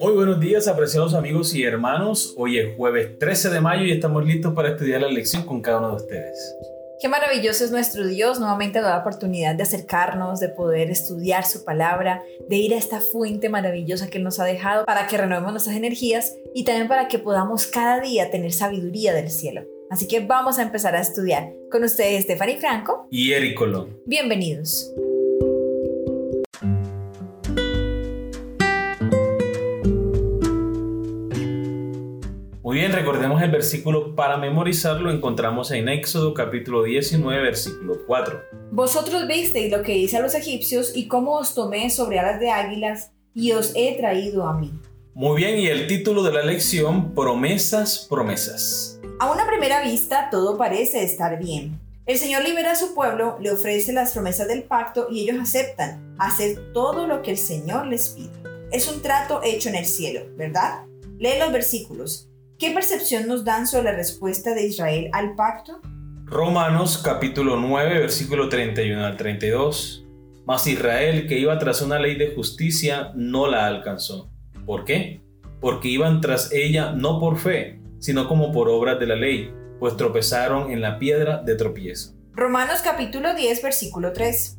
Muy buenos días, apreciados amigos y hermanos. Hoy es jueves 13 de mayo y estamos listos para estudiar la lección con cada uno de ustedes. Qué maravilloso es nuestro Dios, nuevamente da la oportunidad de acercarnos, de poder estudiar su palabra, de ir a esta fuente maravillosa que Él nos ha dejado para que renovemos nuestras energías y también para que podamos cada día tener sabiduría del cielo. Así que vamos a empezar a estudiar. Con ustedes, Stephanie Franco y Eric Colón. Bienvenidos. Bien, recordemos el versículo para memorizarlo, encontramos en Éxodo capítulo 19, versículo 4. Vosotros visteis lo que hice a los egipcios y cómo os tomé sobre alas de águilas y os he traído a mí. Muy bien, y el título de la lección, promesas, promesas. A una primera vista todo parece estar bien. El Señor libera a su pueblo, le ofrece las promesas del pacto y ellos aceptan hacer todo lo que el Señor les pide. Es un trato hecho en el cielo, ¿verdad? Lee los versículos. ¿Qué percepción nos dan sobre la respuesta de Israel al pacto? Romanos capítulo 9, versículo 31 al 32. Mas Israel, que iba tras una ley de justicia, no la alcanzó. ¿Por qué? Porque iban tras ella no por fe, sino como por obras de la ley, pues tropezaron en la piedra de tropiezo. Romanos capítulo 10, versículo 3.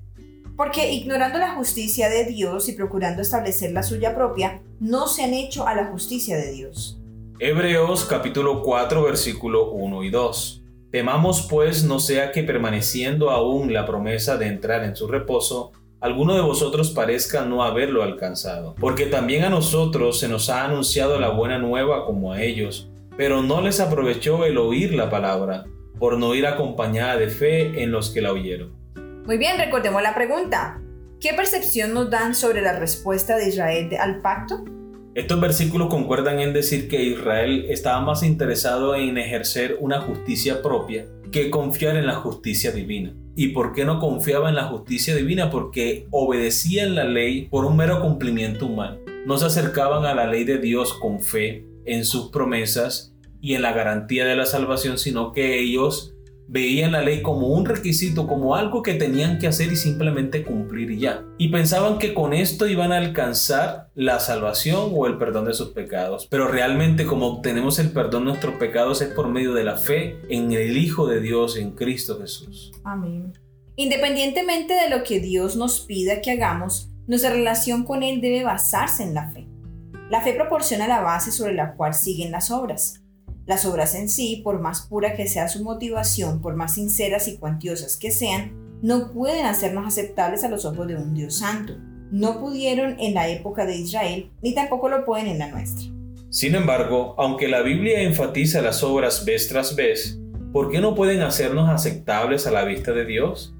Porque ignorando la justicia de Dios y procurando establecer la suya propia, no se han hecho a la justicia de Dios. Hebreos capítulo 4 versículo 1 y 2. Temamos pues no sea que permaneciendo aún la promesa de entrar en su reposo, alguno de vosotros parezca no haberlo alcanzado. Porque también a nosotros se nos ha anunciado la buena nueva como a ellos, pero no les aprovechó el oír la palabra, por no ir acompañada de fe en los que la oyeron. Muy bien, recordemos la pregunta. ¿Qué percepción nos dan sobre la respuesta de Israel al pacto? Estos versículos concuerdan en decir que Israel estaba más interesado en ejercer una justicia propia que confiar en la justicia divina. ¿Y por qué no confiaba en la justicia divina? Porque obedecían la ley por un mero cumplimiento humano. No se acercaban a la ley de Dios con fe en sus promesas y en la garantía de la salvación, sino que ellos veían la ley como un requisito, como algo que tenían que hacer y simplemente cumplir ya. Y pensaban que con esto iban a alcanzar la salvación o el perdón de sus pecados. Pero realmente como obtenemos el perdón de nuestros pecados es por medio de la fe en el Hijo de Dios, en Cristo Jesús. Amén. Independientemente de lo que Dios nos pida que hagamos, nuestra relación con Él debe basarse en la fe. La fe proporciona la base sobre la cual siguen las obras. Las obras en sí, por más pura que sea su motivación, por más sinceras y cuantiosas que sean, no pueden hacernos aceptables a los ojos de un Dios santo. No pudieron en la época de Israel, ni tampoco lo pueden en la nuestra. Sin embargo, aunque la Biblia enfatiza las obras vez tras vez, ¿por qué no pueden hacernos aceptables a la vista de Dios?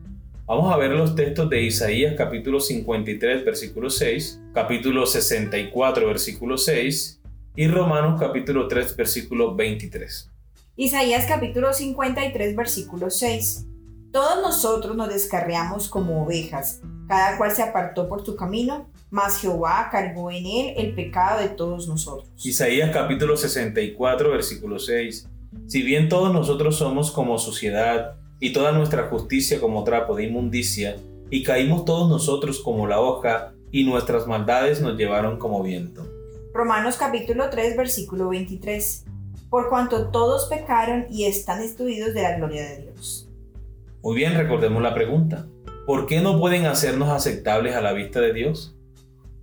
Vamos a ver los textos de Isaías capítulo 53 versículo 6, capítulo 64 versículo 6 y Romanos capítulo 3 versículo 23. Isaías capítulo 53 versículo 6. Todos nosotros nos descarriamos como ovejas, cada cual se apartó por su camino, mas Jehová cargó en él el pecado de todos nosotros. Isaías capítulo 64 versículo 6. Si bien todos nosotros somos como suciedad, y toda nuestra justicia como trapo de inmundicia, y caímos todos nosotros como la hoja, y nuestras maldades nos llevaron como viento. Romanos capítulo 3 versículo 23. Por cuanto todos pecaron y están destruidos de la gloria de Dios. Muy bien, recordemos la pregunta. ¿Por qué no pueden hacernos aceptables a la vista de Dios?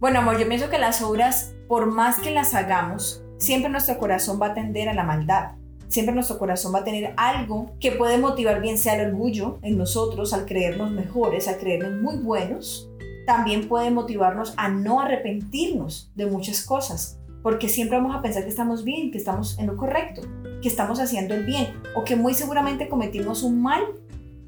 Bueno, amor, yo pienso que las obras, por más que las hagamos, siempre nuestro corazón va a tender a la maldad. Siempre nuestro corazón va a tener algo que puede motivar bien sea el orgullo en nosotros al creernos mejores, al creernos muy buenos, también puede motivarnos a no arrepentirnos de muchas cosas, porque siempre vamos a pensar que estamos bien, que estamos en lo correcto, que estamos haciendo el bien, o que muy seguramente cometimos un mal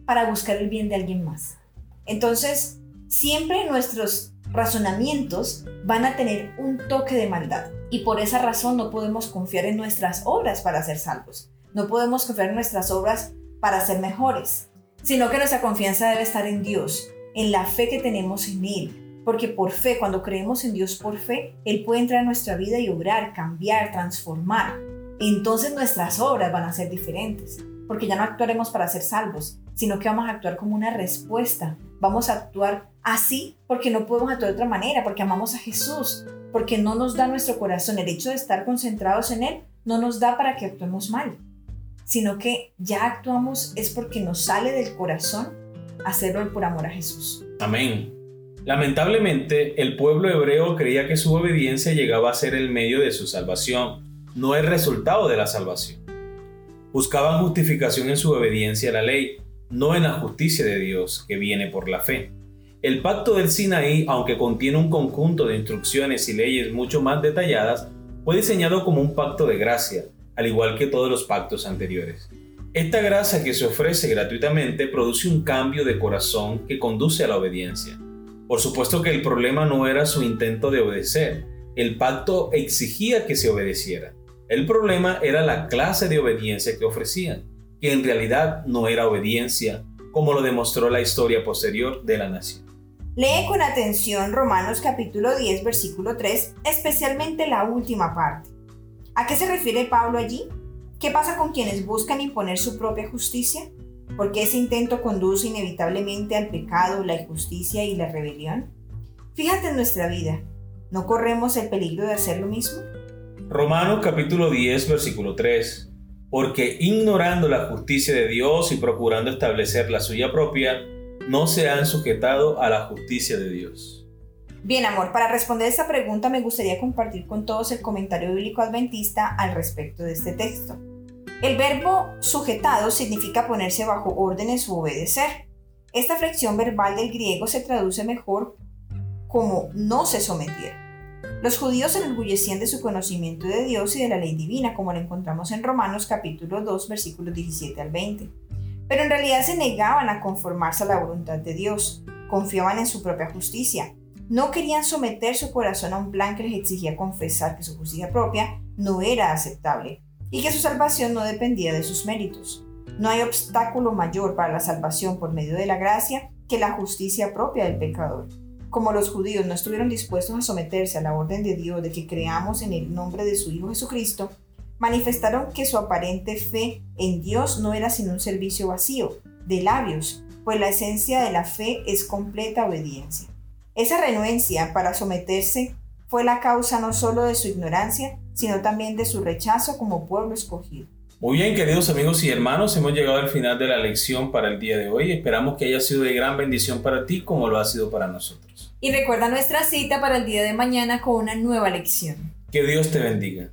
para buscar el bien de alguien más. Entonces, siempre nuestros razonamientos van a tener un toque de maldad y por esa razón no podemos confiar en nuestras obras para ser salvos. No podemos confiar en nuestras obras para ser mejores, sino que nuestra confianza debe estar en Dios, en la fe que tenemos en Él. Porque por fe, cuando creemos en Dios por fe, Él puede entrar a nuestra vida y obrar, cambiar, transformar. Entonces nuestras obras van a ser diferentes, porque ya no actuaremos para ser salvos, sino que vamos a actuar como una respuesta. Vamos a actuar así porque no podemos actuar de otra manera, porque amamos a Jesús. porque no nos da nuestro corazón. El hecho de estar concentrados en Él no nos da para que actuemos mal, sino que ya actuamos es porque nos sale del corazón hacerlo por amor a Jesús. Amén. Lamentablemente, el pueblo hebreo creía que su obediencia llegaba a ser el medio de su salvación, no el resultado de la salvación. Buscaban justificación en su obediencia a la ley, no en la justicia de Dios que viene por la fe. El pacto del Sinaí, aunque contiene un conjunto de instrucciones y leyes mucho más detalladas, fue diseñado como un pacto de gracia, al igual que todos los pactos anteriores. Esta gracia que se ofrece gratuitamente produce un cambio de corazón que conduce a la obediencia. Por supuesto que el problema no era su intento de obedecer, el pacto exigía que se obedeciera. El problema era la clase de obediencia que ofrecían, que en realidad no era obediencia, como lo demostró la historia posterior de la nación. Lee con atención Romanos capítulo 10, versículo 3, especialmente la última parte. ¿A qué se refiere Pablo allí? ¿Qué pasa con quienes buscan imponer su propia justicia? Porque ese intento conduce inevitablemente al pecado, la injusticia y la rebelión. Fíjate en nuestra vida, ¿no corremos el peligro de hacer lo mismo? Romanos capítulo 10, versículo 3. Porque ignorando la justicia de Dios y procurando establecer la suya propia, no se han sujetado a la justicia de Dios. Bien, amor, para responder esta pregunta me gustaría compartir con todos el comentario bíblico adventista al respecto de este texto. El verbo sujetado significa ponerse bajo órdenes u obedecer. Esta flexión verbal del griego se traduce mejor como no se sometieron. Los judíos se enorgullecían de su conocimiento de Dios y de la ley divina, como lo encontramos en Romanos capítulo 2, versículos 17 al 20. Pero en realidad se negaban a conformarse a la voluntad de Dios, confiaban en su propia justicia. No querían someter su corazón a un plan que les exigía confesar que su justicia propia no era aceptable y que su salvación no dependía de sus méritos. No hay obstáculo mayor para la salvación por medio de la gracia que la justicia propia del pecador. Como los judíos no estuvieron dispuestos a someterse a la orden de Dios de que creamos en el nombre de su Hijo Jesucristo, manifestaron que su aparente fe en Dios no era sino un servicio vacío, de labios, pues la esencia de la fe es completa obediencia. Esa renuencia para someterse fue la causa no solo de su ignorancia, sino también de su rechazo como pueblo escogido. Muy bien, queridos amigos y hermanos, hemos llegado al final de la lección para el día de hoy. Esperamos que haya sido de gran bendición para ti como lo ha sido para nosotros. Y recuerda nuestra cita para el día de mañana con una nueva lección. Que Dios te bendiga.